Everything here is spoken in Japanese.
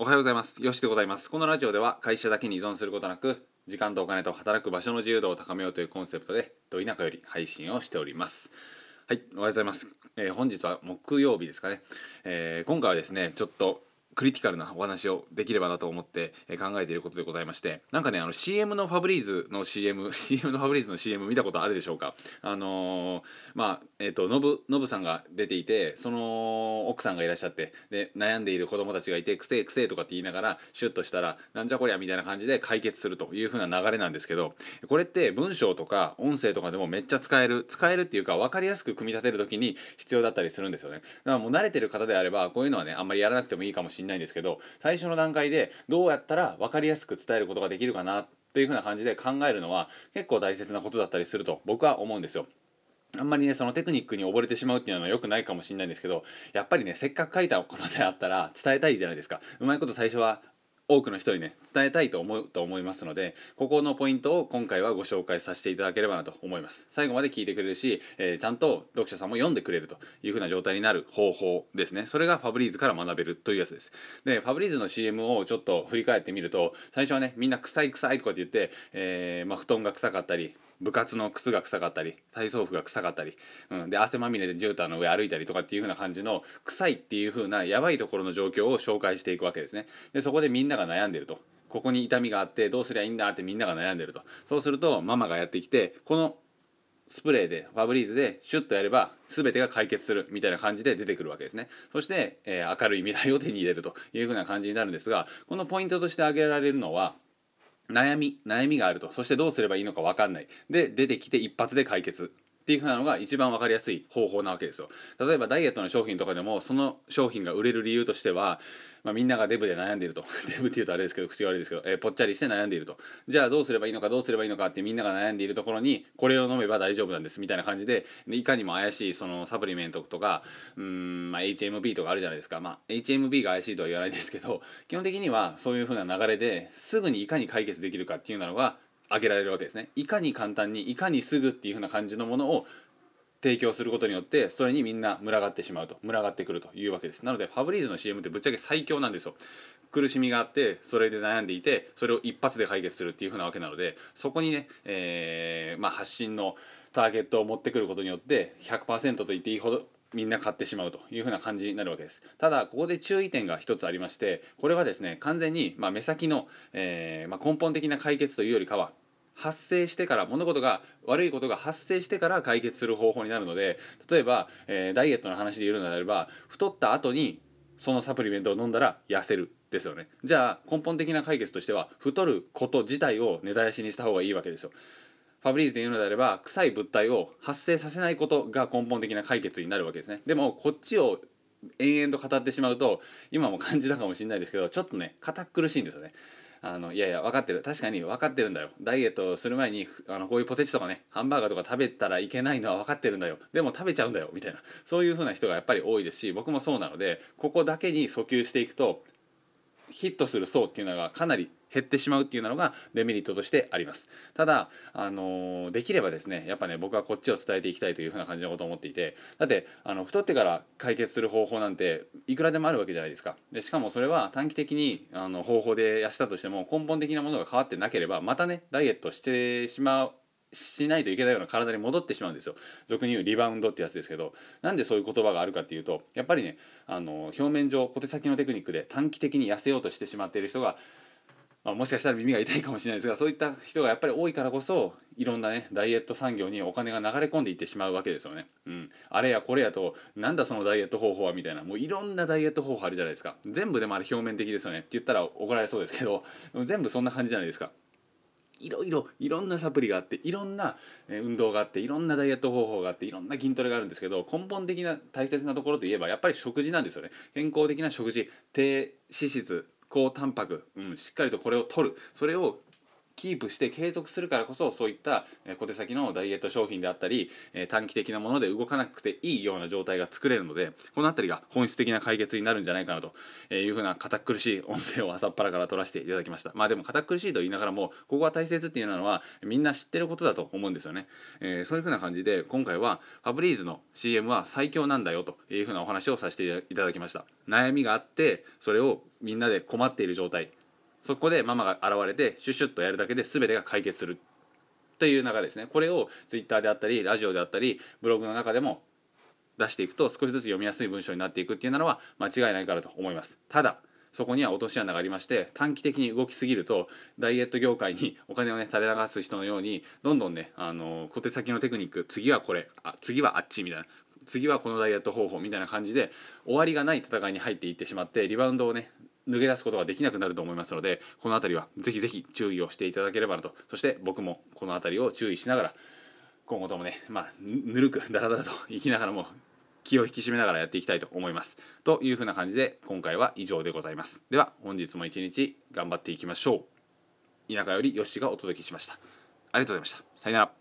おはようございます。よしでございます。このラジオでは会社だけに依存することなく、時間とお金と働く場所の自由度を高めようというコンセプトで、ど田舎より配信をしております。はい、おはようございます。えー本日は木曜日ですかね。えー今回はですね、ちょっとクリティカルなお話をできればなと思ってえー考えていることでございましてなんかねあの CM のファブリーズの CM CM のファブリーズの CM 見たことあるでしょうか？あのーまあえっ、とノブノブさんが出ていてその奥さんがいらっしゃってで悩んでいる子供たちがいてくせえくせえとかって言いながらシュッとしたらなんじゃこりゃみたいな感じで解決するという風な流れなんですけどこれって文章とか音声とかでもめっちゃ使える使えるっていうか分かりやすく組み立てる時に必要だったりするんですよね。だからもう慣れてる方であればこういうのはねあんまりやらなくてもいいかもしれないないんですけど最初の段階でどうやったら分かりやすく伝えることができるかなというふうな感じで考えるのは結構大切なことだったりすると僕は思うんですよ。あんまりねそのテクニックに溺れてしまうっていうのは良くないかもしれないんですけどやっぱりねせっかく書いたことであったら伝えたいじゃないですか。うまいこと最初は多くの人にね伝えたいと思うと思いますのでここのポイントを今回はご紹介させていただければなと思います。最後まで聞いてくれるし、えーちゃんと読者さんも読んでくれるというふうな状態になる方法ですね。それがファブリーズから学べるというやつです。でファブリーズの CM をちょっと振り返ってみると最初はねみんな臭い臭いとかって言って、えーまあ、布団が臭かったり部活の靴が臭かったり体操服が臭かったり、うん、で汗まみれで絨毯の上歩いたりとかっていう風な感じの臭いっていう風なやばいところの状況を紹介していくわけですね。でそこでみんなが悩んでると。ここに痛みがあってどうすりゃいいんだってみんなが悩んでると。そうするとママがやってきてこのスプレーでファブリーズでシュッとやれば全てが解決するみたいな感じで出てくるわけですね。そして、えー明るい未来を手に入れるという風な感じになるんですがこのポイントとして挙げられるのは悩み悩みがあると。そしてどうすればいいのか分かんない。で出てきて一発で解決。っていう風なのが一番分かりやすい方法なわけですよ。例えばダイエットの商品とかでもその商品が売れる理由としては、まあ、みんながデブで悩んでいると。デブっていうとあれですけど口が悪いですけど、えーぽっちゃりして悩んでいると。じゃあどうすればいいのかどうすればいいのかってみんなが悩んでいるところにこれを飲めば大丈夫なんですみたいな感じでいかにも怪しいそのサプリメントとかうん、まあ、HMB とかあるじゃないですか、まあ、HMB が怪しいとは言わないですけど基本的にはそういう風な流れですぐにいかに解決できるかっていうのが挙げられるわけですね。いかに簡単にいかにすぐっていう風な感じのものを提供することによってそれにみんな群がってしまうと群がってくるというわけです。なのでファブリーズの CM ってぶっちゃけ最強なんですよ。苦しみがあってそれで悩んでいてそれを一発で解決するっていう風なわけなのでそこにね、えーまあ、発信のターゲットを持ってくることによって100%と言っていいほどみんな買ってしまうというふな感じになるわけです。ただここで注意点が一つありましてこれはですね完全に、ま、目先の、えーま、根本的な解決というよりかは発生してから物事が悪いことが発生してから解決する方法になるので例えば、えーダイエットの話で言うのであれば太った後にそのサプリメントを飲んだら痩せるですよね。じゃあ根本的な解決としては太ること自体を根絶やしにした方がいいわけですよ。ファブリーズで言うのであれば臭い物体を発生させないことが根本的な解決になるわけですね。でもこっちを延々と語ってしまうと今も感じたかもしれないですけどちょっとね堅苦しいんですよね。あのいやいや分かってる。確かに分かってるんだよ。ダイエットする前にあのこういうポテチとかねハンバーガーとか食べたらいけないのは分かってるんだよ。でも食べちゃうんだよみたいな。そういう風な人がやっぱり多いですし僕もそうなのでここだけに訴求していくとヒットする層っていうのがかなり減ってしまうっていうのがデメリットとしてあります。ただ、あのできればですねやっぱね僕はこっちを伝えていきたいというふうな感じのことを思っていてだってあの太ってから解決する方法なんていくらでもあるわけじゃないですか。でしかもそれは短期的にあの方法で痩せたとしても根本的なものが変わってなければまたねダイエットしてしまうしないといけないような体に戻ってしまうんですよ。俗に言うリバウンドってやつですけど。なんでそういう言葉があるかっていうとやっぱりねあの表面上小手先のテクニックで短期的に痩せようとしてしまっている人がまあ、もしかしたら耳が痛いかもしれないですがそういった人がやっぱり多いからこそいろんなねダイエット産業にお金が流れ込んでいってしまうわけですよね。うん、あれやこれやとなんだそのダイエット方法はみたいな。もういろんなダイエット方法あるじゃないですか。全部でもあれ表面的ですよね。って言ったら怒られそうですけど全部そんな感じじゃないですか。いろいろいろんなサプリがあっていろんな運動があっていろんなダイエット方法があっていろんな筋トレがあるんですけど根本的な大切なところといえばやっぱり食事なんですよね。健康的な食事。低脂質。高タンパク、うん、しっかりとこれを取る。それをキープして継続するからこそそういった小手先のダイエット商品であったり短期的なもので動かなくていいような状態が作れるのでこの辺りが本質的な解決になるんじゃないかなというふうな堅苦しい音声を朝っぱらから取らせていただきました。まあでも堅苦しいと言いながらもここが大切っていうのはみんな知ってることだと思うんですよね、えー、そういうふうな感じで今回はファブリーズの CM は最強なんだよというふうなお話をさせていただきました。悩みがあってそれをみんなで困っている状態。そこでママが現れてシュシュッとやるだけで全てが解決するという流れですね。これを Twitter であったりラジオであったりブログの中でも出していくと少しずつ読みやすい文章になっていくっていうのは間違いないからと思います。ただそこには落とし穴がありまして短期的に動きすぎるとダイエット業界に お金をね垂れ流す人のようにどんどんねあの小手先のテクニック次はこれあ次はあっちみたいな次はこのダイエット方法みたいな感じで終わりがない戦いに入っていってしまってリバウンドをね抜け出すことができなくなると思いますのでこの辺りはぜひぜひ注意をしていただければなとそして僕もこの辺りを注意しながら今後ともねまあぬるくダラダラと生きながらも気を引き締めながらやっていきたいと思います。というふうな感じで今回は以上でございます。では本日も一日頑張っていきましょう。田舎よりよしがお届けしました。ありがとうございました。さよなら。